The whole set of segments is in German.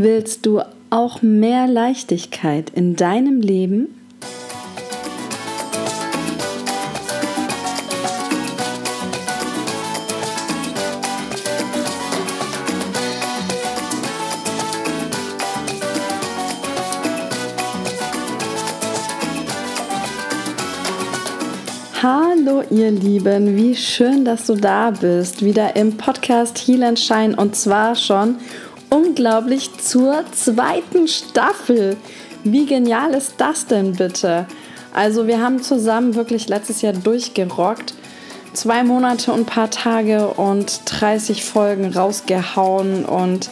Willst du auch mehr Leichtigkeit in deinem Leben? Hallo ihr Lieben, wie schön, dass du da bist, wieder im Podcast Heal and Shine. Und zwar schon unglaublich zur zweiten Staffel. Wie genial ist das denn bitte? Also wir haben zusammen wirklich letztes Jahr durchgerockt. Zwei Monate und ein paar Tage und 30 Folgen rausgehauen und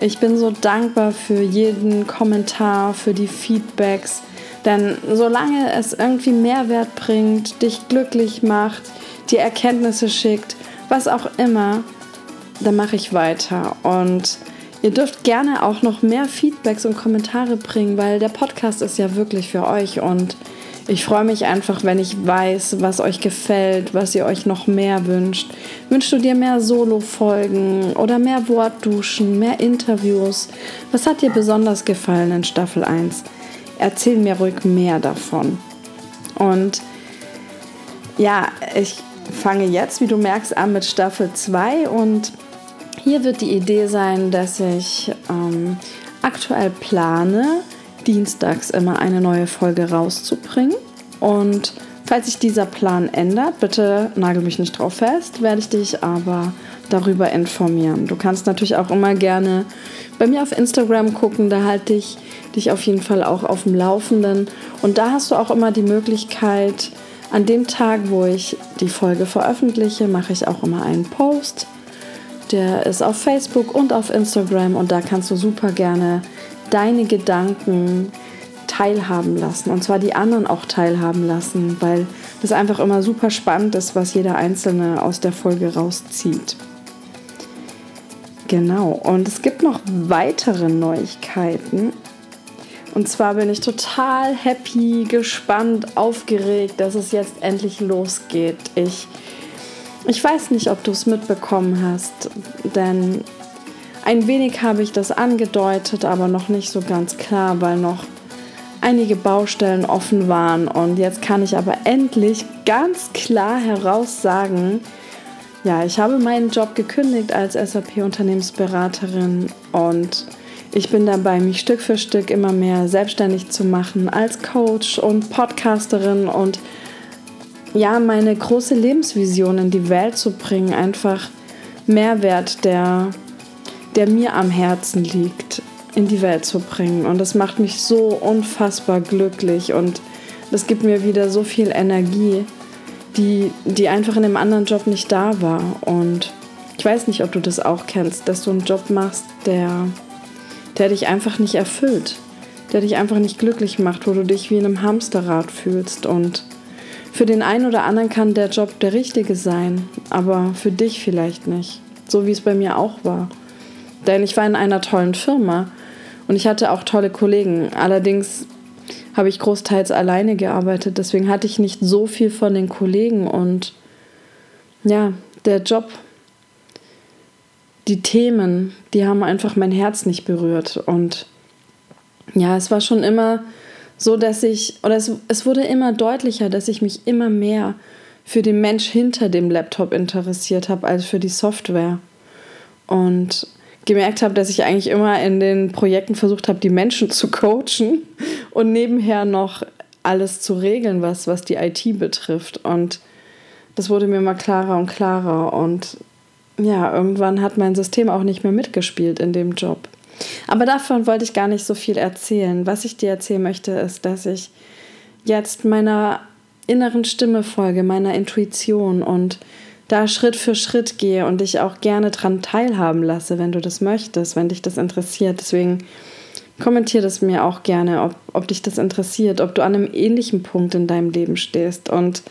ich bin so dankbar für jeden Kommentar, für die Feedbacks. Denn solange es irgendwie Mehrwert bringt, dich glücklich macht, dir Erkenntnisse schickt, was auch immer, dann mache ich weiter. Und Ihr dürft gerne auch noch mehr Feedbacks und Kommentare bringen, weil der Podcast ist ja wirklich für euch und ich freue mich einfach, wenn ich weiß, was euch gefällt, was ihr euch noch mehr wünscht. Wünschst du dir mehr Solo-Folgen oder mehr Wortduschen, mehr Interviews? Was hat dir besonders gefallen in Staffel 1? Erzähl mir ruhig mehr davon. Und ja, ich fange jetzt, wie du merkst, an mit Staffel 2 und hier wird die Idee sein, dass ich ähm, aktuell plane, dienstags immer eine neue Folge rauszubringen. Und falls sich dieser Plan ändert, bitte nagel mich nicht drauf fest, werde ich dich aber darüber informieren. Du kannst natürlich auch immer gerne bei mir auf Instagram gucken, da halte ich dich auf jeden Fall auch auf dem Laufenden. Und da hast du auch immer die Möglichkeit, an dem Tag, wo ich die Folge veröffentliche, mache ich auch immer einen Post der ist auf Facebook und auf Instagram und da kannst du super gerne deine Gedanken teilhaben lassen und zwar die anderen auch teilhaben lassen, weil das einfach immer super spannend ist, was jeder Einzelne aus der Folge rauszieht. Genau, und es gibt noch weitere Neuigkeiten. Und zwar bin ich total happy, gespannt, aufgeregt, dass es jetzt endlich losgeht. Ich ich weiß nicht, ob du es mitbekommen hast, denn ein wenig habe ich das angedeutet, aber noch nicht so ganz klar, weil noch einige Baustellen offen waren. Und jetzt kann ich aber endlich ganz klar heraus sagen, ja, ich habe meinen Job gekündigt als SAP-Unternehmensberaterin und ich bin dabei, mich Stück für Stück immer mehr selbstständig zu machen als Coach und Podcasterin und ja, meine große Lebensvision in die Welt zu bringen, einfach Mehrwert, der, der mir am Herzen liegt, in die Welt zu bringen. Und das macht mich so unfassbar glücklich und das gibt mir wieder so viel Energie, die, die einfach in dem anderen Job nicht da war. Und ich weiß nicht, ob du das auch kennst, dass du einen Job machst, der, der dich einfach nicht erfüllt, der dich einfach nicht glücklich macht, wo du dich wie in einem Hamsterrad fühlst und für den einen oder anderen kann der Job der richtige sein, aber für dich vielleicht nicht. So wie es bei mir auch war. Denn ich war in einer tollen Firma und ich hatte auch tolle Kollegen. Allerdings habe ich großteils alleine gearbeitet, deswegen hatte ich nicht so viel von den Kollegen und ja, der Job, die Themen, die haben einfach mein Herz nicht berührt und ja, es war schon immer so dass ich, oder es, es wurde immer deutlicher, dass ich mich immer mehr für den Mensch hinter dem Laptop interessiert habe als für die Software. Und gemerkt habe, dass ich eigentlich immer in den Projekten versucht habe, die Menschen zu coachen und nebenher noch alles zu regeln, was, was die IT betrifft. Und das wurde mir immer klarer und klarer. Und ja, irgendwann hat mein System auch nicht mehr mitgespielt in dem Job. Aber davon wollte ich gar nicht so viel erzählen. Was ich dir erzählen möchte, ist, dass ich jetzt meiner inneren Stimme folge, meiner Intuition und da Schritt für Schritt gehe und dich auch gerne daran teilhaben lasse, wenn du das möchtest, wenn dich das interessiert. Deswegen kommentier das mir auch gerne, ob, ob dich das interessiert, ob du an einem ähnlichen Punkt in deinem Leben stehst und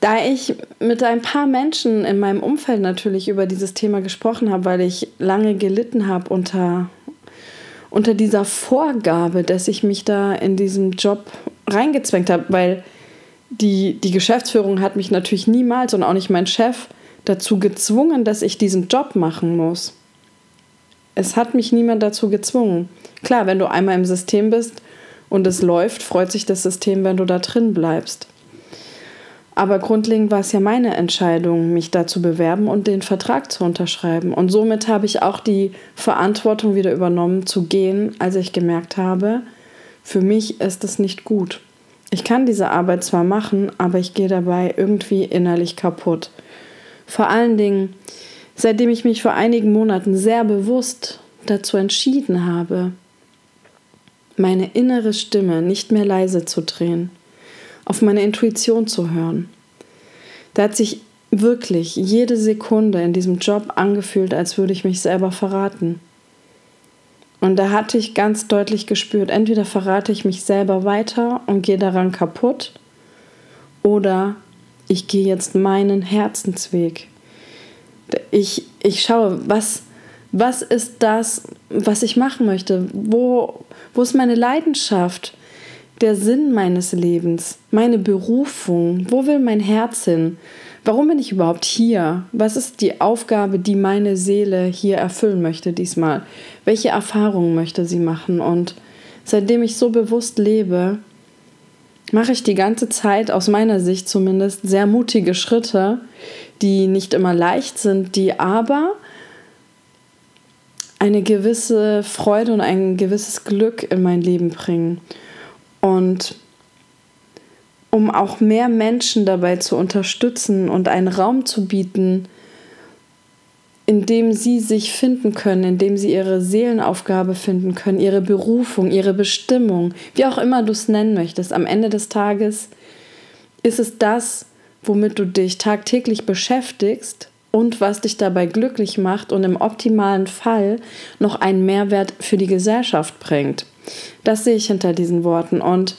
da ich mit ein paar Menschen in meinem Umfeld natürlich über dieses Thema gesprochen habe, weil ich lange gelitten habe unter, unter dieser Vorgabe, dass ich mich da in diesen Job reingezwängt habe, weil die, die Geschäftsführung hat mich natürlich niemals und auch nicht mein Chef dazu gezwungen, dass ich diesen Job machen muss. Es hat mich niemand dazu gezwungen. Klar, wenn du einmal im System bist und es läuft, freut sich das System, wenn du da drin bleibst. Aber grundlegend war es ja meine Entscheidung, mich da zu bewerben und den Vertrag zu unterschreiben. Und somit habe ich auch die Verantwortung wieder übernommen, zu gehen, als ich gemerkt habe, für mich ist es nicht gut. Ich kann diese Arbeit zwar machen, aber ich gehe dabei irgendwie innerlich kaputt. Vor allen Dingen, seitdem ich mich vor einigen Monaten sehr bewusst dazu entschieden habe, meine innere Stimme nicht mehr leise zu drehen, auf meine Intuition zu hören. Da hat sich wirklich jede Sekunde in diesem Job angefühlt, als würde ich mich selber verraten. Und da hatte ich ganz deutlich gespürt, entweder verrate ich mich selber weiter und gehe daran kaputt, oder ich gehe jetzt meinen Herzensweg. Ich, ich schaue, was, was ist das, was ich machen möchte? Wo, wo ist meine Leidenschaft? Der Sinn meines Lebens, meine Berufung? Wo will mein Herz hin? Warum bin ich überhaupt hier? Was ist die Aufgabe, die meine Seele hier erfüllen möchte diesmal? Welche Erfahrungen möchte sie machen? Und seitdem ich so bewusst lebe, mache ich die ganze Zeit, aus meiner Sicht zumindest, sehr mutige Schritte, die nicht immer leicht sind, die aber eine gewisse Freude und ein gewisses Glück in mein Leben bringen. Und um auch mehr Menschen dabei zu unterstützen und einen Raum zu bieten, in dem sie sich finden können, in dem sie ihre Seelenaufgabe finden können, ihre Berufung, ihre Bestimmung, wie auch immer du es nennen möchtest. Am Ende des Tages ist es das, womit du dich tagtäglich beschäftigst und was dich dabei glücklich macht und im optimalen Fall noch einen Mehrwert für die Gesellschaft bringt. Das sehe ich hinter diesen Worten und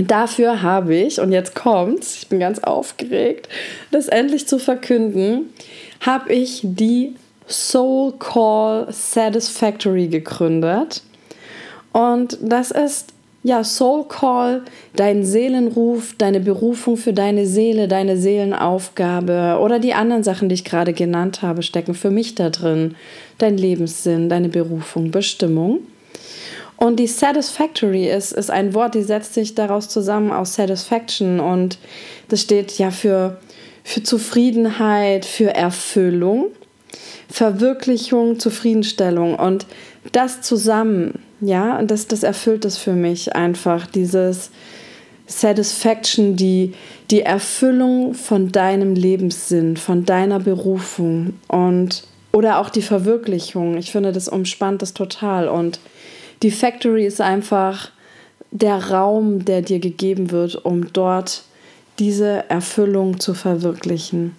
Dafür habe ich, und jetzt kommt's, ich bin ganz aufgeregt, das endlich zu verkünden, habe ich die Soul Call Satisfactory gegründet. Und das ist ja Soul Call, dein Seelenruf, deine Berufung für deine Seele, deine Seelenaufgabe oder die anderen Sachen, die ich gerade genannt habe, stecken für mich da drin. Dein Lebenssinn, deine Berufung, Bestimmung. Und die Satisfactory ist, ist ein Wort, die setzt sich daraus zusammen aus Satisfaction und das steht ja für, für Zufriedenheit, für Erfüllung, Verwirklichung, Zufriedenstellung und das zusammen, ja, das, das erfüllt es für mich einfach, dieses Satisfaction, die, die Erfüllung von deinem Lebenssinn, von deiner Berufung und oder auch die Verwirklichung. Ich finde, das umspannt das total und die Factory ist einfach der Raum, der dir gegeben wird, um dort diese Erfüllung zu verwirklichen.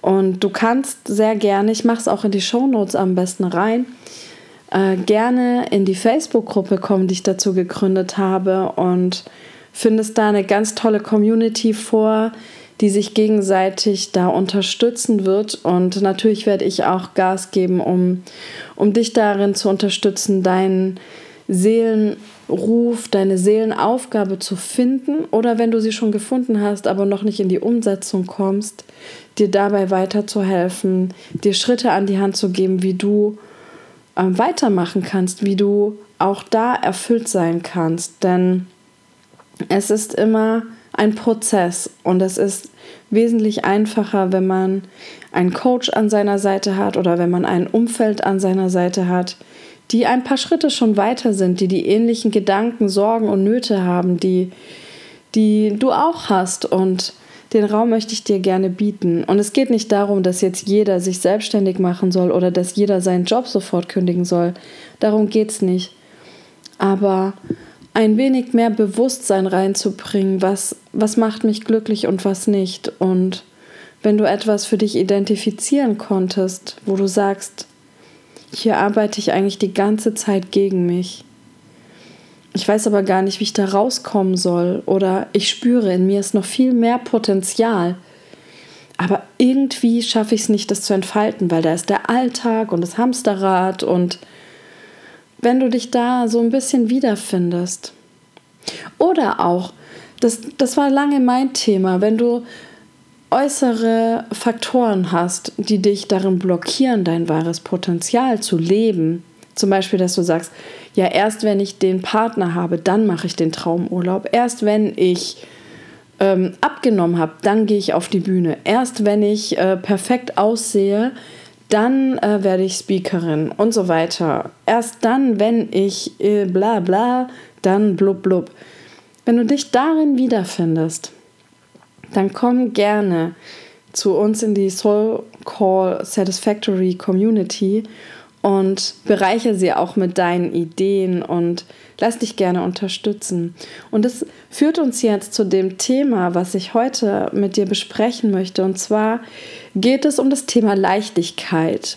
Und du kannst sehr gerne, ich mache es auch in die Shownotes am besten rein, äh, gerne in die Facebook-Gruppe kommen, die ich dazu gegründet habe und findest da eine ganz tolle Community vor, die sich gegenseitig da unterstützen wird. Und natürlich werde ich auch Gas geben, um, um dich darin zu unterstützen, deinen Seelenruf, deine Seelenaufgabe zu finden oder wenn du sie schon gefunden hast, aber noch nicht in die Umsetzung kommst, dir dabei weiterzuhelfen, dir Schritte an die Hand zu geben, wie du äh, weitermachen kannst, wie du auch da erfüllt sein kannst. Denn es ist immer ein Prozess und es ist wesentlich einfacher, wenn man einen Coach an seiner Seite hat oder wenn man ein Umfeld an seiner Seite hat, die ein paar Schritte schon weiter sind, die die ähnlichen Gedanken, Sorgen und Nöte haben, die, die du auch hast. Und den Raum möchte ich dir gerne bieten. Und es geht nicht darum, dass jetzt jeder sich selbstständig machen soll oder dass jeder seinen Job sofort kündigen soll. Darum geht es nicht. Aber ein wenig mehr Bewusstsein reinzubringen, was, was macht mich glücklich und was nicht. Und wenn du etwas für dich identifizieren konntest, wo du sagst, hier arbeite ich eigentlich die ganze Zeit gegen mich. Ich weiß aber gar nicht, wie ich da rauskommen soll. Oder ich spüre, in mir ist noch viel mehr Potenzial. Aber irgendwie schaffe ich es nicht, das zu entfalten, weil da ist der Alltag und das Hamsterrad. Und wenn du dich da so ein bisschen wiederfindest. Oder auch, das, das war lange mein Thema, wenn du äußere Faktoren hast, die dich darin blockieren, dein wahres Potenzial zu leben, Zum Beispiel, dass du sagst, ja, erst wenn ich den Partner habe, dann mache ich den Traumurlaub. Erst wenn ich ähm, abgenommen habe, dann gehe ich auf die Bühne. Erst wenn ich äh, perfekt aussehe, dann äh, werde ich Speakerin und so weiter. Erst dann, wenn ich äh, bla bla, dann blub blub. Wenn du dich darin wiederfindest, dann komm gerne zu uns in die Soul Call Satisfactory Community und bereiche sie auch mit deinen Ideen und lass dich gerne unterstützen. Und das führt uns jetzt zu dem Thema, was ich heute mit dir besprechen möchte. Und zwar geht es um das Thema Leichtigkeit.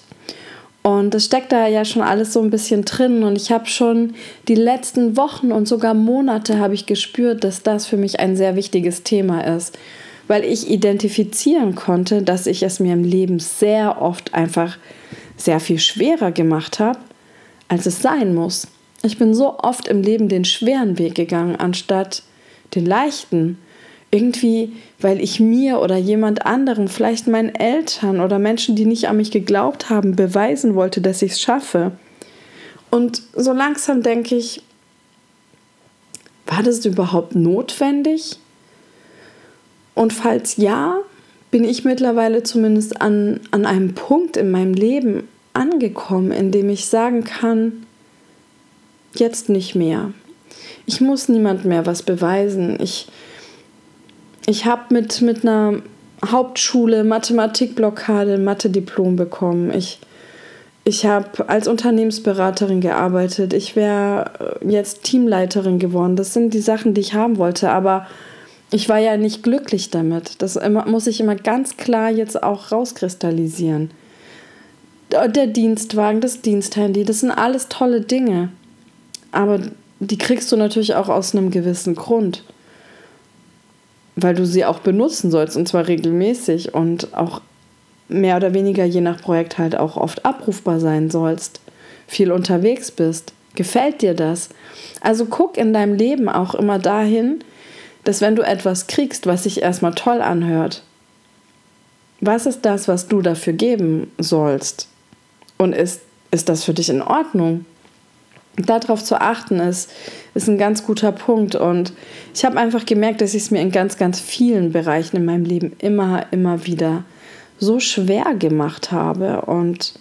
Und es steckt da ja schon alles so ein bisschen drin. Und ich habe schon die letzten Wochen und sogar Monate habe ich gespürt, dass das für mich ein sehr wichtiges Thema ist. Weil ich identifizieren konnte, dass ich es mir im Leben sehr oft einfach sehr viel schwerer gemacht habe, als es sein muss. Ich bin so oft im Leben den schweren Weg gegangen, anstatt den leichten. Irgendwie, weil ich mir oder jemand anderem, vielleicht meinen Eltern oder Menschen, die nicht an mich geglaubt haben, beweisen wollte, dass ich es schaffe. Und so langsam denke ich, war das überhaupt notwendig? Und falls ja, bin ich mittlerweile zumindest an, an einem Punkt in meinem Leben angekommen, in dem ich sagen kann, jetzt nicht mehr. Ich muss niemand mehr was beweisen. Ich, ich habe mit, mit einer Hauptschule Mathematikblockade Mathe-Diplom bekommen. Ich, ich habe als Unternehmensberaterin gearbeitet. Ich wäre jetzt Teamleiterin geworden. Das sind die Sachen, die ich haben wollte. Aber ich war ja nicht glücklich damit. Das muss ich immer ganz klar jetzt auch rauskristallisieren. Der Dienstwagen, das Diensthandy, das sind alles tolle Dinge. Aber die kriegst du natürlich auch aus einem gewissen Grund. Weil du sie auch benutzen sollst und zwar regelmäßig und auch mehr oder weniger je nach Projekt halt auch oft abrufbar sein sollst. Viel unterwegs bist. Gefällt dir das? Also guck in deinem Leben auch immer dahin, dass wenn du etwas kriegst, was sich erstmal toll anhört, was ist das, was du dafür geben sollst? Und ist, ist das für dich in Ordnung? Darauf zu achten ist, ist ein ganz guter Punkt. Und ich habe einfach gemerkt, dass ich es mir in ganz, ganz vielen Bereichen in meinem Leben immer, immer wieder so schwer gemacht habe. Und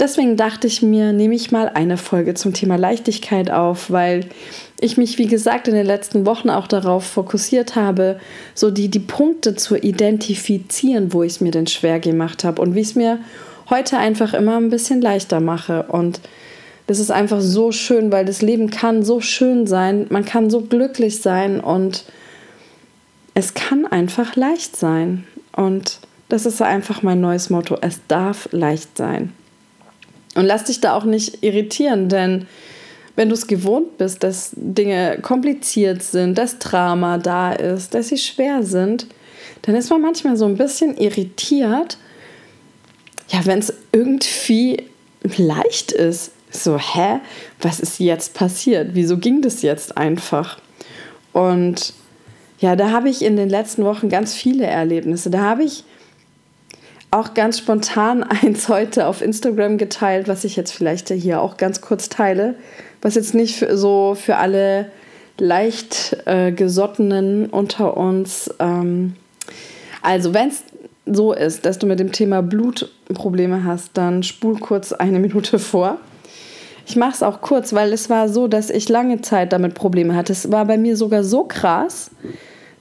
deswegen dachte ich mir, nehme ich mal eine Folge zum Thema Leichtigkeit auf, weil ich mich, wie gesagt, in den letzten Wochen auch darauf fokussiert habe, so die, die Punkte zu identifizieren, wo ich es mir denn schwer gemacht habe und wie ich es mir heute einfach immer ein bisschen leichter mache. Und das ist einfach so schön, weil das Leben kann so schön sein, man kann so glücklich sein und es kann einfach leicht sein. Und das ist einfach mein neues Motto. Es darf leicht sein. Und lass dich da auch nicht irritieren, denn wenn du es gewohnt bist, dass Dinge kompliziert sind, dass Drama da ist, dass sie schwer sind, dann ist man manchmal so ein bisschen irritiert, ja, wenn es irgendwie leicht ist. So, hä? Was ist jetzt passiert? Wieso ging das jetzt einfach? Und ja, da habe ich in den letzten Wochen ganz viele Erlebnisse. Da habe ich auch ganz spontan eins heute auf Instagram geteilt, was ich jetzt vielleicht hier auch ganz kurz teile, was jetzt nicht für, so für alle leicht äh, gesottenen unter uns. Ähm, also, wenn es so ist, dass du mit dem Thema Blutprobleme hast, dann spul kurz eine Minute vor. Ich mache es auch kurz, weil es war so, dass ich lange Zeit damit Probleme hatte. Es war bei mir sogar so krass,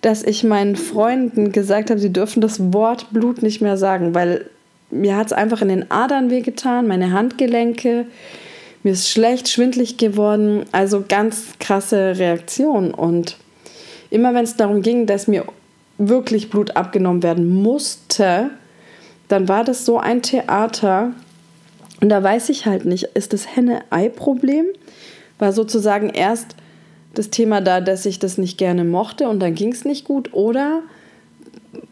dass ich meinen Freunden gesagt habe, sie dürfen das Wort Blut nicht mehr sagen, weil mir hat es einfach in den Adern wehgetan, meine Handgelenke, mir ist schlecht, schwindlig geworden, also ganz krasse Reaktion. Und immer wenn es darum ging, dass mir wirklich Blut abgenommen werden musste, dann war das so ein Theater. Und da weiß ich halt nicht, ist das Henne-Ei-Problem? War sozusagen erst das Thema da, dass ich das nicht gerne mochte und dann ging es nicht gut? Oder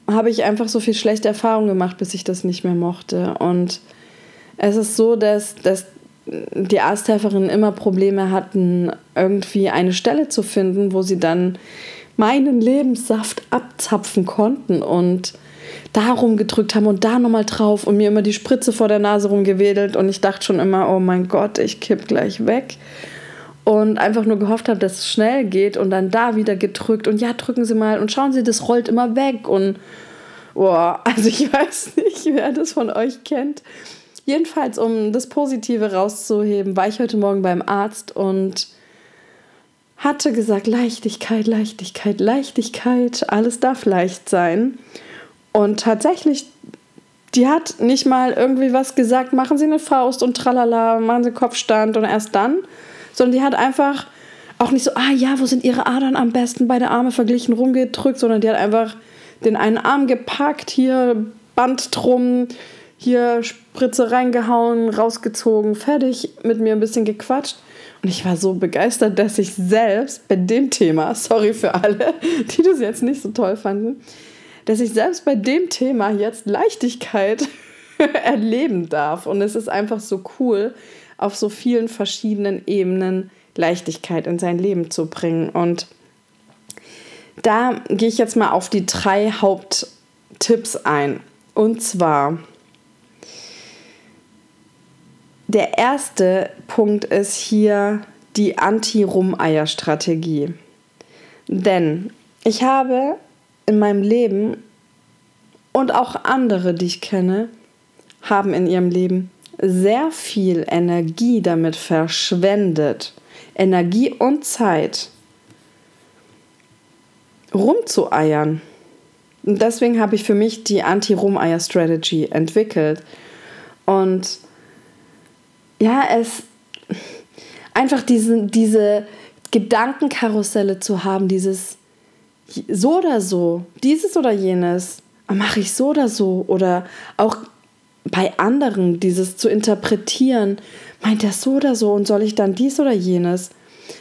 habe ich einfach so viel schlechte Erfahrungen gemacht, bis ich das nicht mehr mochte? Und es ist so, dass, dass die Arzthelferinnen immer Probleme hatten, irgendwie eine Stelle zu finden, wo sie dann meinen Lebenssaft abzapfen konnten. Und da rumgedrückt haben und da nochmal drauf und mir immer die Spritze vor der Nase rumgewedelt und ich dachte schon immer, oh mein Gott, ich kipp gleich weg. Und einfach nur gehofft habe, dass es schnell geht und dann da wieder gedrückt und ja, drücken Sie mal und schauen Sie, das rollt immer weg und boah, also ich weiß nicht, wer das von euch kennt. Jedenfalls, um das Positive rauszuheben, war ich heute Morgen beim Arzt und hatte gesagt, Leichtigkeit, Leichtigkeit, Leichtigkeit, alles darf leicht sein. Und tatsächlich, die hat nicht mal irgendwie was gesagt, machen Sie eine Faust und tralala, machen Sie Kopfstand und erst dann, sondern die hat einfach auch nicht so, ah ja, wo sind Ihre Adern am besten, beide Arme verglichen, rumgedrückt, sondern die hat einfach den einen Arm gepackt, hier Band drum, hier Spritze reingehauen, rausgezogen, fertig, mit mir ein bisschen gequatscht. Und ich war so begeistert, dass ich selbst bei dem Thema, sorry für alle, die das jetzt nicht so toll fanden, dass ich selbst bei dem Thema jetzt Leichtigkeit erleben darf. Und es ist einfach so cool, auf so vielen verschiedenen Ebenen Leichtigkeit in sein Leben zu bringen. Und da gehe ich jetzt mal auf die drei Haupttipps ein. Und zwar der erste Punkt ist hier die Anti-Rumeier-Strategie. Denn ich habe in meinem Leben und auch andere, die ich kenne, haben in ihrem Leben sehr viel Energie damit verschwendet. Energie und Zeit rumzueiern. Und deswegen habe ich für mich die Anti-Rumeier-Strategy entwickelt. Und ja, es einfach diese, diese Gedankenkarusselle zu haben, dieses so oder so, dieses oder jenes, mache ich so oder so oder auch bei anderen dieses zu interpretieren, meint er so oder so und soll ich dann dies oder jenes,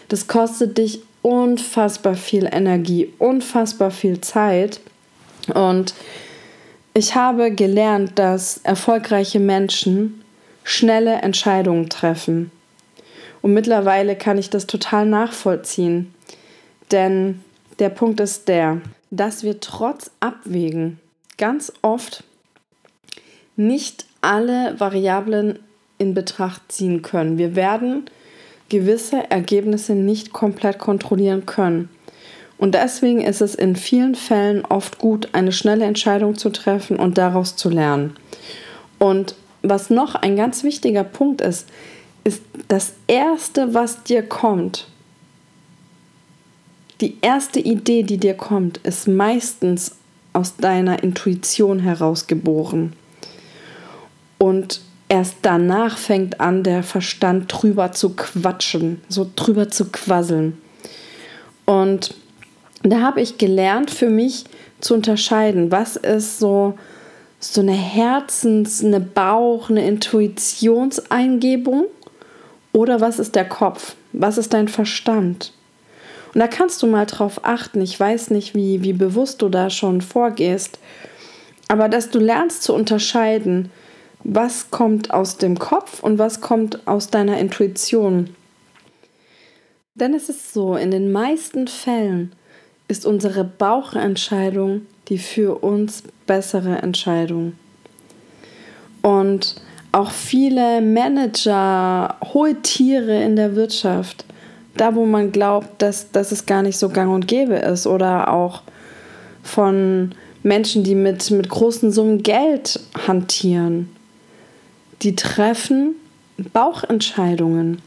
das kostet dich unfassbar viel Energie, unfassbar viel Zeit und ich habe gelernt, dass erfolgreiche Menschen schnelle Entscheidungen treffen. Und mittlerweile kann ich das total nachvollziehen. Denn der Punkt ist der, dass wir trotz Abwägen ganz oft nicht alle Variablen in Betracht ziehen können. Wir werden gewisse Ergebnisse nicht komplett kontrollieren können. Und deswegen ist es in vielen Fällen oft gut, eine schnelle Entscheidung zu treffen und daraus zu lernen. Und was noch ein ganz wichtiger Punkt ist, ist das Erste, was dir kommt. Die erste Idee, die dir kommt, ist meistens aus deiner Intuition herausgeboren. Und erst danach fängt an, der Verstand drüber zu quatschen, so drüber zu quasseln. Und da habe ich gelernt, für mich zu unterscheiden, was ist so so eine Herzens-, eine Bauch-, eine Intuitionseingebung? Oder was ist der Kopf? Was ist dein Verstand? Und da kannst du mal drauf achten. Ich weiß nicht, wie, wie bewusst du da schon vorgehst. Aber dass du lernst zu unterscheiden, was kommt aus dem Kopf und was kommt aus deiner Intuition. Denn es ist so, in den meisten Fällen ist unsere Bauchentscheidung die für uns bessere Entscheidung. Und auch viele Manager, hohe Tiere in der Wirtschaft, da wo man glaubt, dass, dass es gar nicht so gang und gäbe ist, oder auch von Menschen, die mit, mit großen Summen Geld hantieren, die treffen Bauchentscheidungen.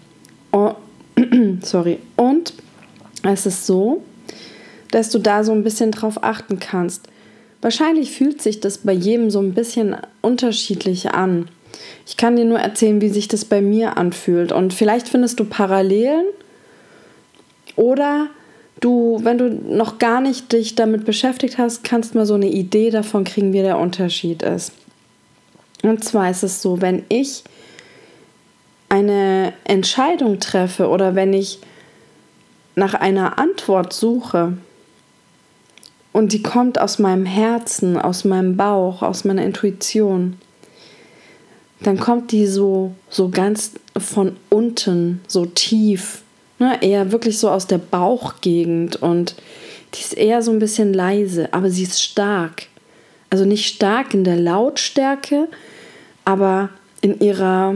Oh, sorry. Und es ist so, dass du da so ein bisschen drauf achten kannst. Wahrscheinlich fühlt sich das bei jedem so ein bisschen unterschiedlich an. Ich kann dir nur erzählen, wie sich das bei mir anfühlt. Und vielleicht findest du Parallelen oder du, wenn du noch gar nicht dich damit beschäftigt hast, kannst mal so eine Idee davon kriegen, wie der Unterschied ist. Und zwar ist es so, wenn ich eine Entscheidung treffe oder wenn ich nach einer Antwort suche, und die kommt aus meinem Herzen, aus meinem Bauch, aus meiner Intuition. Dann kommt die so, so ganz von unten, so tief. Ne? Eher wirklich so aus der Bauchgegend. Und die ist eher so ein bisschen leise, aber sie ist stark. Also nicht stark in der Lautstärke, aber in ihrer,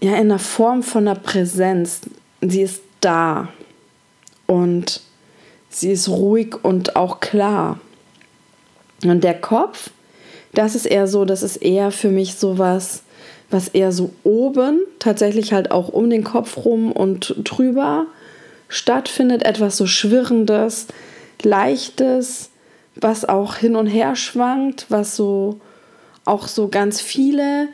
ja, in der Form von einer Präsenz. Sie ist da und sie ist ruhig und auch klar. Und der Kopf, das ist eher so, das ist eher für mich sowas, was eher so oben, tatsächlich halt auch um den Kopf rum und drüber stattfindet. Etwas so Schwirrendes, Leichtes, was auch hin und her schwankt, was so auch so ganz viele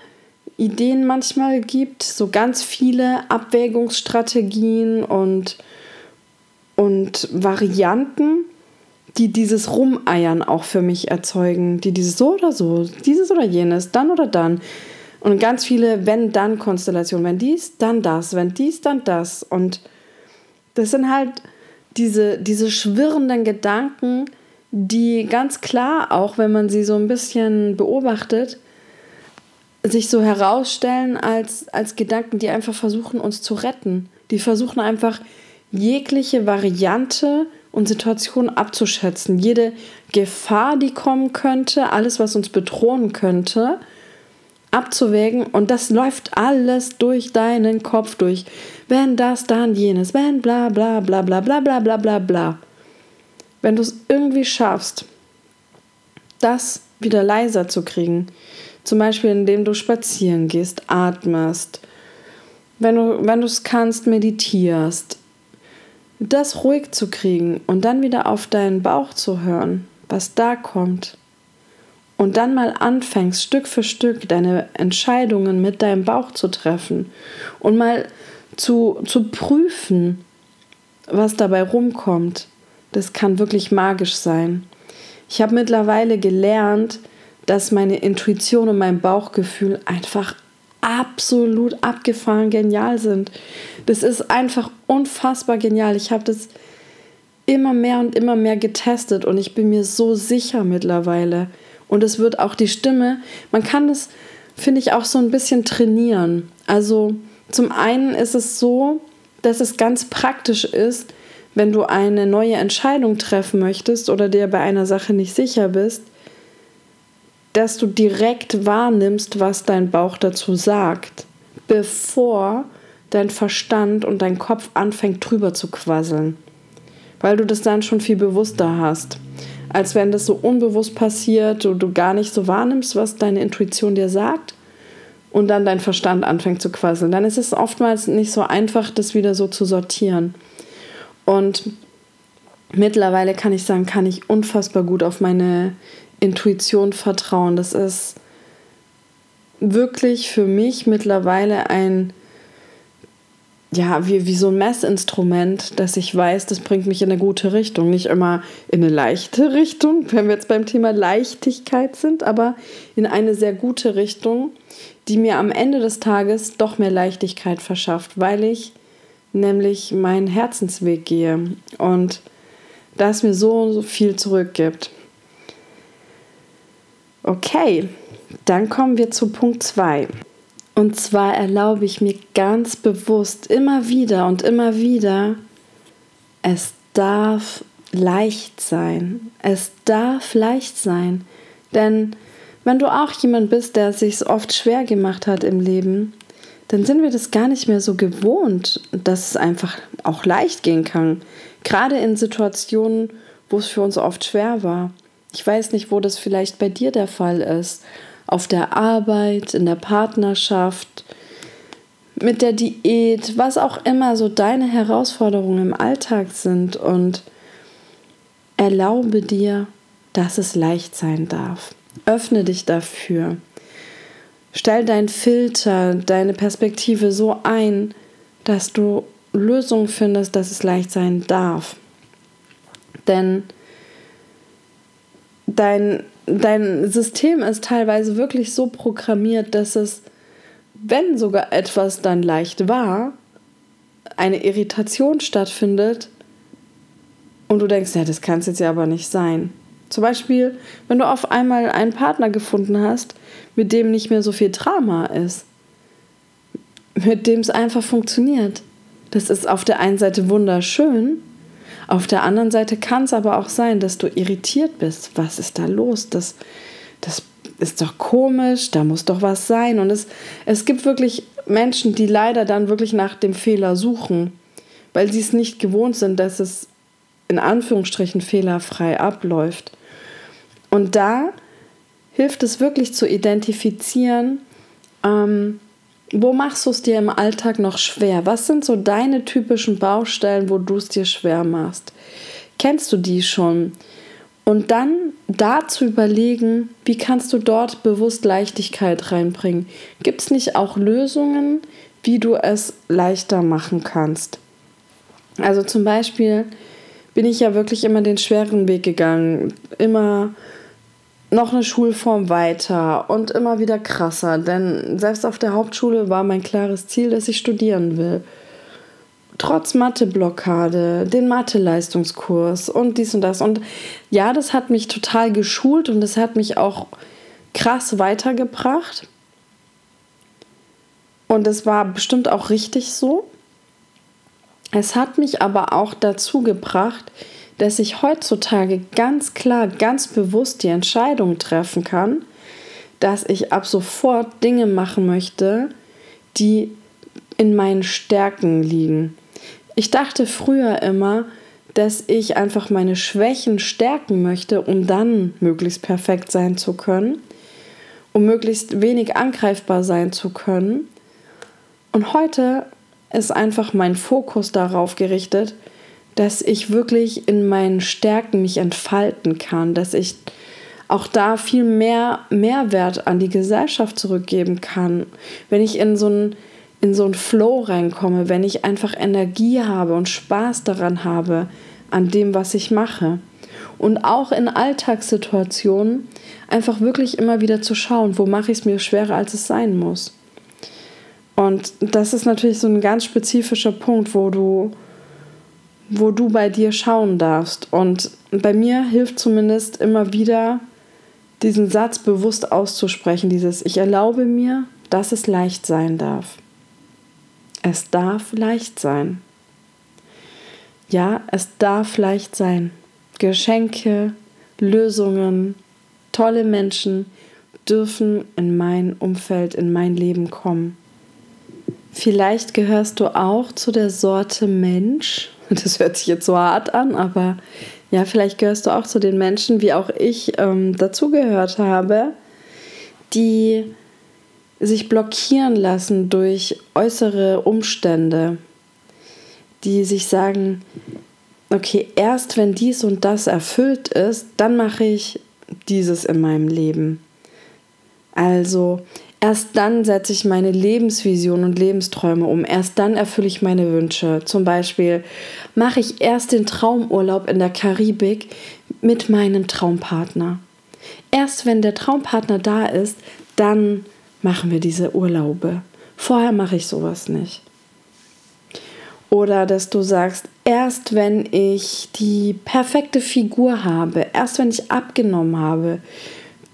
Ideen manchmal gibt, so ganz viele Abwägungsstrategien und, und Varianten, die dieses Rumeiern auch für mich erzeugen, die dieses so oder so, dieses oder jenes, dann oder dann. Und ganz viele Wenn-Dann-Konstellationen. Wenn dies, dann das. Wenn dies, dann das. Und das sind halt diese, diese schwirrenden Gedanken, die ganz klar, auch wenn man sie so ein bisschen beobachtet, sich so herausstellen als, als Gedanken, die einfach versuchen, uns zu retten. Die versuchen einfach jegliche Variante und Situation abzuschätzen. Jede Gefahr, die kommen könnte, alles, was uns bedrohen könnte, abzuwägen. Und das läuft alles durch deinen Kopf durch. Wenn das, dann jenes. Wenn bla bla bla bla bla bla bla bla bla. Wenn du es irgendwie schaffst, das wieder leiser zu kriegen, zum Beispiel indem du spazieren gehst, atmest, wenn du wenn es kannst, meditierst, das ruhig zu kriegen und dann wieder auf deinen Bauch zu hören, was da kommt. Und dann mal anfängst, Stück für Stück deine Entscheidungen mit deinem Bauch zu treffen und mal zu, zu prüfen, was dabei rumkommt das kann wirklich magisch sein. Ich habe mittlerweile gelernt, dass meine Intuition und mein Bauchgefühl einfach absolut abgefahren genial sind. Das ist einfach unfassbar genial. Ich habe das immer mehr und immer mehr getestet und ich bin mir so sicher mittlerweile. Und es wird auch die Stimme, man kann das, finde ich, auch so ein bisschen trainieren. Also zum einen ist es so, dass es ganz praktisch ist, wenn du eine neue Entscheidung treffen möchtest oder dir bei einer Sache nicht sicher bist, dass du direkt wahrnimmst, was dein Bauch dazu sagt, bevor dein Verstand und dein Kopf anfängt drüber zu quasseln. Weil du das dann schon viel bewusster hast. Als wenn das so unbewusst passiert und du gar nicht so wahrnimmst, was deine Intuition dir sagt und dann dein Verstand anfängt zu quasseln. Dann ist es oftmals nicht so einfach, das wieder so zu sortieren. Und mittlerweile kann ich sagen, kann ich unfassbar gut auf meine Intuition vertrauen. Das ist wirklich für mich mittlerweile ein, ja, wie, wie so ein Messinstrument, dass ich weiß, das bringt mich in eine gute Richtung. Nicht immer in eine leichte Richtung, wenn wir jetzt beim Thema Leichtigkeit sind, aber in eine sehr gute Richtung, die mir am Ende des Tages doch mehr Leichtigkeit verschafft, weil ich nämlich meinen Herzensweg gehe und das mir so, viel zurückgibt. Okay, dann kommen wir zu Punkt 2. Und zwar erlaube ich mir ganz bewusst immer wieder und immer wieder, es darf leicht sein. Es darf leicht sein. Denn wenn du auch jemand bist, der es sich oft schwer gemacht hat im Leben, dann sind wir das gar nicht mehr so gewohnt, dass es einfach auch leicht gehen kann. Gerade in Situationen, wo es für uns oft schwer war. Ich weiß nicht, wo das vielleicht bei dir der Fall ist. Auf der Arbeit, in der Partnerschaft, mit der Diät, was auch immer so deine Herausforderungen im Alltag sind. Und erlaube dir, dass es leicht sein darf. Öffne dich dafür. Stell deinen Filter, deine Perspektive so ein, dass du Lösungen findest, dass es leicht sein darf. Denn dein, dein System ist teilweise wirklich so programmiert, dass es, wenn sogar etwas dann leicht war, eine Irritation stattfindet und du denkst, ja, das kann es jetzt ja aber nicht sein. Zum Beispiel, wenn du auf einmal einen Partner gefunden hast, mit dem nicht mehr so viel Drama ist, mit dem es einfach funktioniert. Das ist auf der einen Seite wunderschön, Auf der anderen Seite kann es aber auch sein, dass du irritiert bist. Was ist da los? Das, das ist doch komisch, da muss doch was sein. Und es, es gibt wirklich Menschen, die leider dann wirklich nach dem Fehler suchen, weil sie es nicht gewohnt sind, dass es in Anführungsstrichen fehlerfrei abläuft. Und da hilft es wirklich zu identifizieren, ähm, wo machst du es dir im Alltag noch schwer? Was sind so deine typischen Baustellen, wo du es dir schwer machst? Kennst du die schon? Und dann da zu überlegen, wie kannst du dort bewusst Leichtigkeit reinbringen? Gibt es nicht auch Lösungen, wie du es leichter machen kannst? Also zum Beispiel bin ich ja wirklich immer den schweren Weg gegangen, immer noch eine Schulform weiter und immer wieder krasser, denn selbst auf der Hauptschule war mein klares Ziel, dass ich studieren will. Trotz Matheblockade, den Mathe-Leistungskurs und dies und das. Und ja, das hat mich total geschult und das hat mich auch krass weitergebracht. Und es war bestimmt auch richtig so. Es hat mich aber auch dazu gebracht, dass ich heutzutage ganz klar, ganz bewusst die Entscheidung treffen kann, dass ich ab sofort Dinge machen möchte, die in meinen Stärken liegen. Ich dachte früher immer, dass ich einfach meine Schwächen stärken möchte, um dann möglichst perfekt sein zu können, um möglichst wenig angreifbar sein zu können. Und heute ist einfach mein Fokus darauf gerichtet, dass ich wirklich in meinen Stärken mich entfalten kann, dass ich auch da viel mehr Mehrwert an die Gesellschaft zurückgeben kann. Wenn ich in so einen in so einen Flow reinkomme, wenn ich einfach Energie habe und Spaß daran habe, an dem, was ich mache. Und auch in Alltagssituationen einfach wirklich immer wieder zu schauen, wo mache ich es mir schwerer, als es sein muss. Und das ist natürlich so ein ganz spezifischer Punkt, wo du wo du bei dir schauen darfst. Und bei mir hilft zumindest immer wieder, diesen Satz bewusst auszusprechen, dieses Ich erlaube mir, dass es leicht sein darf. Es darf leicht sein. Ja, es darf leicht sein. Geschenke, Lösungen, tolle Menschen dürfen in mein Umfeld, in mein Leben kommen. Vielleicht gehörst du auch zu der Sorte Mensch, das hört sich jetzt so hart an, aber ja, vielleicht gehörst du auch zu den Menschen, wie auch ich ähm, dazugehört habe, die sich blockieren lassen durch äußere Umstände, die sich sagen, okay, erst wenn dies und das erfüllt ist, dann mache ich dieses in meinem Leben. Also Erst dann setze ich meine Lebensvision und Lebensträume um. Erst dann erfülle ich meine Wünsche. Zum Beispiel mache ich erst den Traumurlaub in der Karibik mit meinem Traumpartner. Erst wenn der Traumpartner da ist, dann machen wir diese Urlaube. Vorher mache ich sowas nicht. Oder dass du sagst, erst wenn ich die perfekte Figur habe, erst wenn ich abgenommen habe,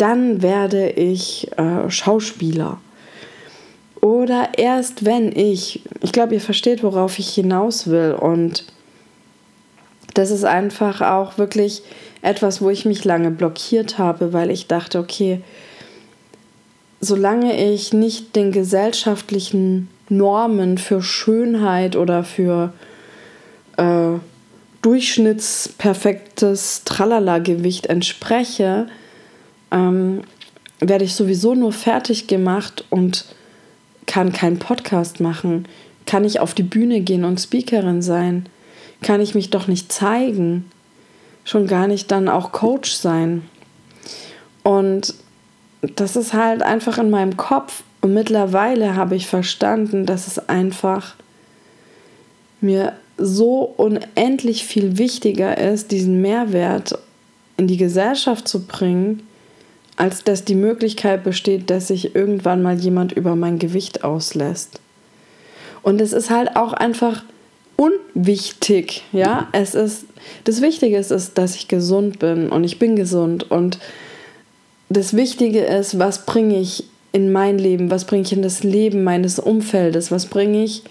dann werde ich äh, Schauspieler. Oder erst wenn ich, ich glaube, ihr versteht, worauf ich hinaus will. Und das ist einfach auch wirklich etwas, wo ich mich lange blockiert habe, weil ich dachte, okay, solange ich nicht den gesellschaftlichen Normen für Schönheit oder für äh, durchschnittsperfektes Tralala-Gewicht entspreche, ähm, werde ich sowieso nur fertig gemacht und kann keinen Podcast machen. Kann ich auf die Bühne gehen und Speakerin sein? Kann ich mich doch nicht zeigen? Schon gar nicht dann auch Coach sein. Und das ist halt einfach in meinem Kopf. Und mittlerweile habe ich verstanden, dass es einfach mir so unendlich viel wichtiger ist, diesen Mehrwert in die Gesellschaft zu bringen, als dass die Möglichkeit besteht, dass sich irgendwann mal jemand über mein Gewicht auslässt. Und es ist halt auch einfach unwichtig, ja. Es ist, das Wichtige ist, ist, dass ich gesund bin und ich bin gesund. Und das Wichtige ist, was bringe ich in mein Leben, was bringe ich in das Leben meines Umfeldes, was bringe ich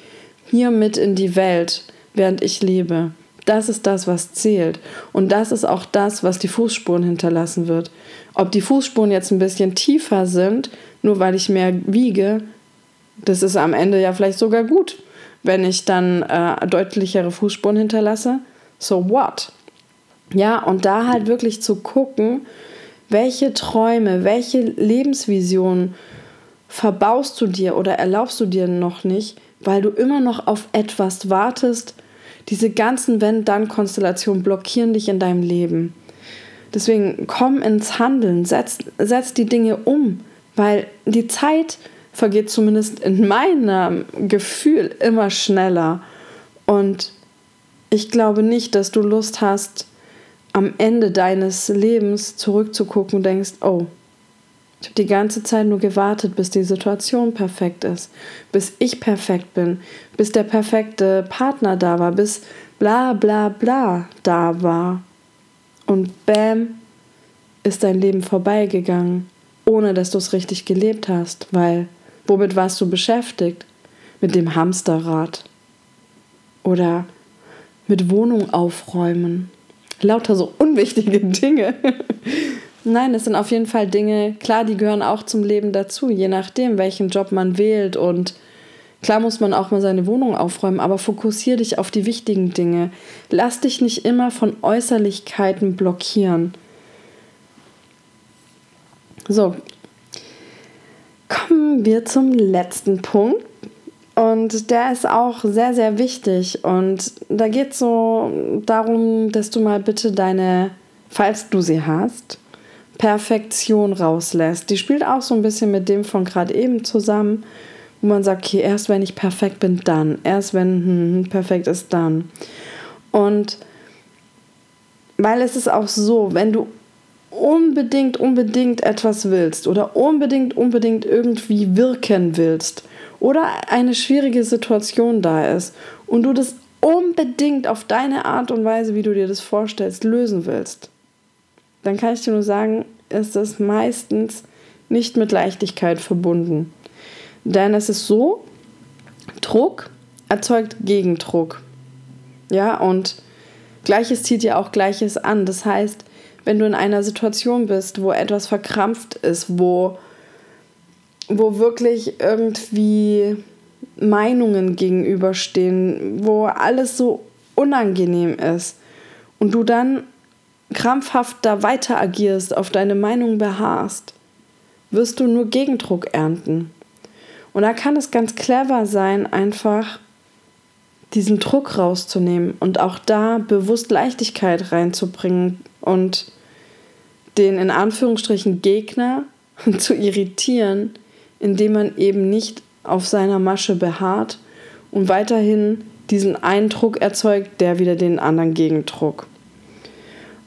hier mit in die Welt, während ich lebe. Das ist das, was zählt. Und das ist auch das, was die Fußspuren hinterlassen wird. Ob die Fußspuren jetzt ein bisschen tiefer sind, nur weil ich mehr wiege, das ist am Ende ja vielleicht sogar gut, wenn ich dann äh, deutlichere Fußspuren hinterlasse. So what? Ja, und da halt wirklich zu gucken, welche Träume, welche Lebensvisionen verbaust du dir oder erlaubst du dir noch nicht, weil du immer noch auf etwas wartest. Diese ganzen Wenn-Dann-Konstellationen blockieren dich in deinem Leben. Deswegen komm ins Handeln, setz, setz die Dinge um, weil die Zeit vergeht zumindest in meinem Gefühl immer schneller. Und ich glaube nicht, dass du Lust hast, am Ende deines Lebens zurückzugucken und denkst, oh, ich habe die ganze Zeit nur gewartet, bis die Situation perfekt ist, bis ich perfekt bin, bis der perfekte Partner da war, bis bla bla bla da war. Und bam, ist dein Leben vorbeigegangen, ohne dass du es richtig gelebt hast, weil womit warst du beschäftigt? Mit dem Hamsterrad oder mit Wohnung aufräumen. Lauter so unwichtige Dinge. Nein, es sind auf jeden Fall Dinge, klar, die gehören auch zum Leben dazu, je nachdem, welchen Job man wählt. Und klar muss man auch mal seine Wohnung aufräumen, aber fokussiere dich auf die wichtigen Dinge. Lass dich nicht immer von Äußerlichkeiten blockieren. So, kommen wir zum letzten Punkt. Und der ist auch sehr, sehr wichtig. Und da geht es so darum, dass du mal bitte deine, falls du sie hast, Perfektion rauslässt. Die spielt auch so ein bisschen mit dem von gerade eben zusammen, wo man sagt, okay, erst wenn ich perfekt bin, dann. Erst wenn hm, hm perfekt ist, dann. Und weil es ist auch so, wenn du unbedingt, unbedingt etwas willst oder unbedingt, unbedingt irgendwie wirken willst oder eine schwierige Situation da ist und du das unbedingt auf deine Art und Weise, wie du dir das vorstellst, lösen willst, dann kann ich dir nur sagen, ist es meistens nicht mit Leichtigkeit verbunden. Denn es ist so, Druck erzeugt Gegendruck. Ja, und Gleiches zieht ja auch Gleiches an. Das heißt, wenn du in einer Situation bist, wo etwas verkrampft ist, wo, wo wirklich irgendwie Meinungen gegenüberstehen, wo alles so unangenehm ist und du dann krampfhaft da weiter agierst, auf deine Meinung beharrst, wirst du nur Gegendruck ernten. Und da kann es ganz clever sein, einfach diesen Druck rauszunehmen und auch da bewusst Leichtigkeit reinzubringen und den in Anführungsstrichen Gegner zu irritieren, indem man eben nicht auf seiner Masche beharrt und weiterhin diesen Eindruck erzeugt, der wieder den anderen Gegendruck.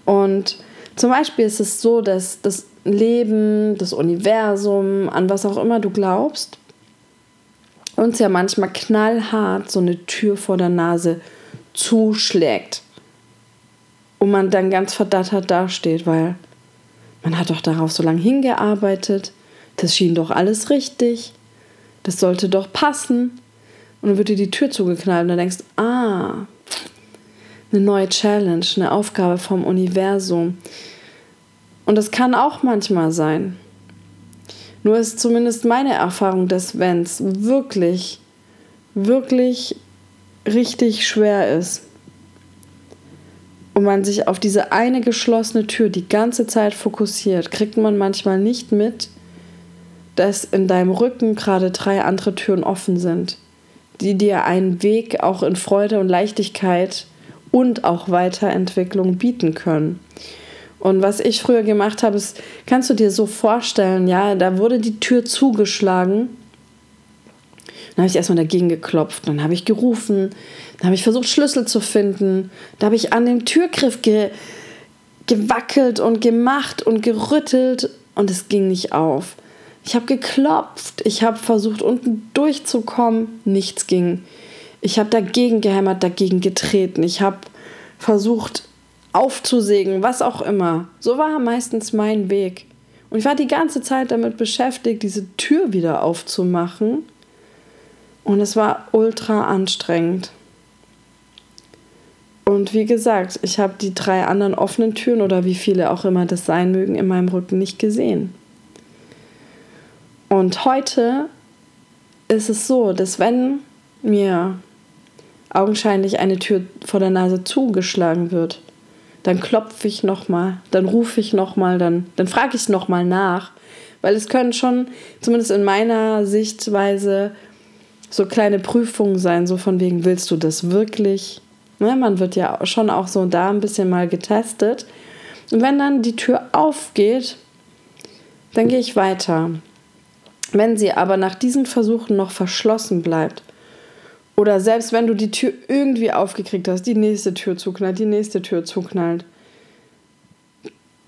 Und zum Beispiel ist es so, dass das Leben, das Universum, an was auch immer du glaubst, uns ja manchmal knallhart so eine Tür vor der Nase zuschlägt. Und man dann ganz verdattert dasteht, weil man hat doch darauf so lange hingearbeitet, das schien doch alles richtig, das sollte doch passen. Und dann wird dir die Tür zugeknallt und dann denkst, ah, eine neue Challenge, eine Aufgabe vom Universum. Und das kann auch manchmal sein. Nur ist zumindest meine Erfahrung, dass wenn es wirklich, wirklich richtig schwer ist und man sich auf diese eine geschlossene Tür die ganze Zeit fokussiert, kriegt man manchmal nicht mit, dass in deinem Rücken gerade drei andere Türen offen sind, die dir einen Weg auch in Freude und Leichtigkeit und auch Weiterentwicklung bieten können. Und was ich früher gemacht habe, ist, kannst du dir so vorstellen, ja, da wurde die Tür zugeschlagen. Dann habe ich erstmal dagegen geklopft, dann habe ich gerufen, dann habe ich versucht, Schlüssel zu finden, da habe ich an dem Türgriff ge gewackelt und gemacht und gerüttelt und es ging nicht auf. Ich habe geklopft, ich habe versucht, unten durchzukommen, nichts ging. Ich habe dagegen gehämmert, dagegen getreten. Ich habe versucht aufzusägen, was auch immer. So war meistens mein Weg. Und ich war die ganze Zeit damit beschäftigt, diese Tür wieder aufzumachen. Und es war ultra anstrengend. Und wie gesagt, ich habe die drei anderen offenen Türen oder wie viele auch immer das sein mögen in meinem Rücken nicht gesehen. Und heute ist es so, dass wenn mir augenscheinlich eine Tür vor der Nase zugeschlagen wird, dann klopfe ich nochmal, dann rufe ich nochmal, dann, dann frage ich nochmal nach. Weil es können schon, zumindest in meiner Sichtweise, so kleine Prüfungen sein, so von wegen, willst du das wirklich? Ne, man wird ja schon auch so da ein bisschen mal getestet. Und wenn dann die Tür aufgeht, dann gehe ich weiter. Wenn sie aber nach diesen Versuchen noch verschlossen bleibt, oder selbst wenn du die Tür irgendwie aufgekriegt hast, die nächste Tür zuknallt, die nächste Tür zuknallt,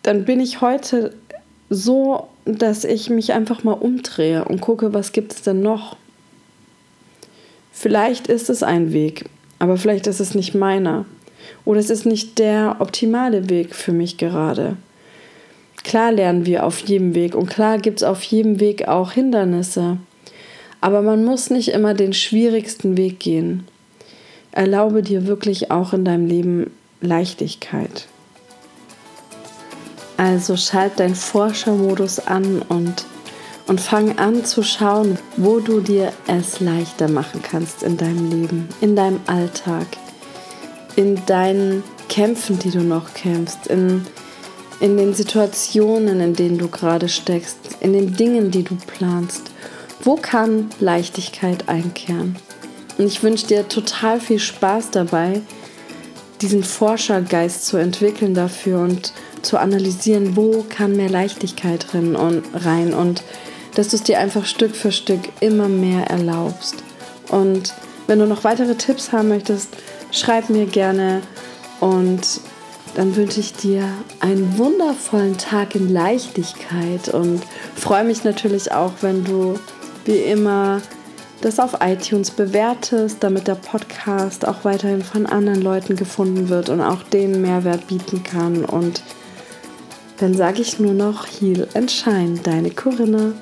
dann bin ich heute so, dass ich mich einfach mal umdrehe und gucke, was gibt es denn noch. Vielleicht ist es ein Weg, aber vielleicht ist es nicht meiner. Oder es ist nicht der optimale Weg für mich gerade. Klar lernen wir auf jedem Weg und klar gibt es auf jedem Weg auch Hindernisse. Aber man muss nicht immer den schwierigsten Weg gehen. Erlaube dir wirklich auch in deinem Leben Leichtigkeit. Also schalt deinen Forschermodus an und, und fang an zu schauen, wo du dir es leichter machen kannst in deinem Leben, in deinem Alltag, in deinen Kämpfen, die du noch kämpfst, in, in den Situationen, in denen du gerade steckst, in den Dingen, die du planst. Wo kann Leichtigkeit einkehren? Und ich wünsche dir total viel Spaß dabei, diesen Forschergeist zu entwickeln dafür und zu analysieren, wo kann mehr Leichtigkeit drin und rein und dass du es dir einfach Stück für Stück immer mehr erlaubst. Und wenn du noch weitere Tipps haben möchtest, schreib mir gerne und dann wünsche ich dir einen wundervollen Tag in Leichtigkeit und freue mich natürlich auch, wenn du wie immer das auf iTunes bewertest, damit der Podcast auch weiterhin von anderen Leuten gefunden wird und auch denen Mehrwert bieten kann. Und dann sage ich nur noch Heal and Shine, deine Corinna.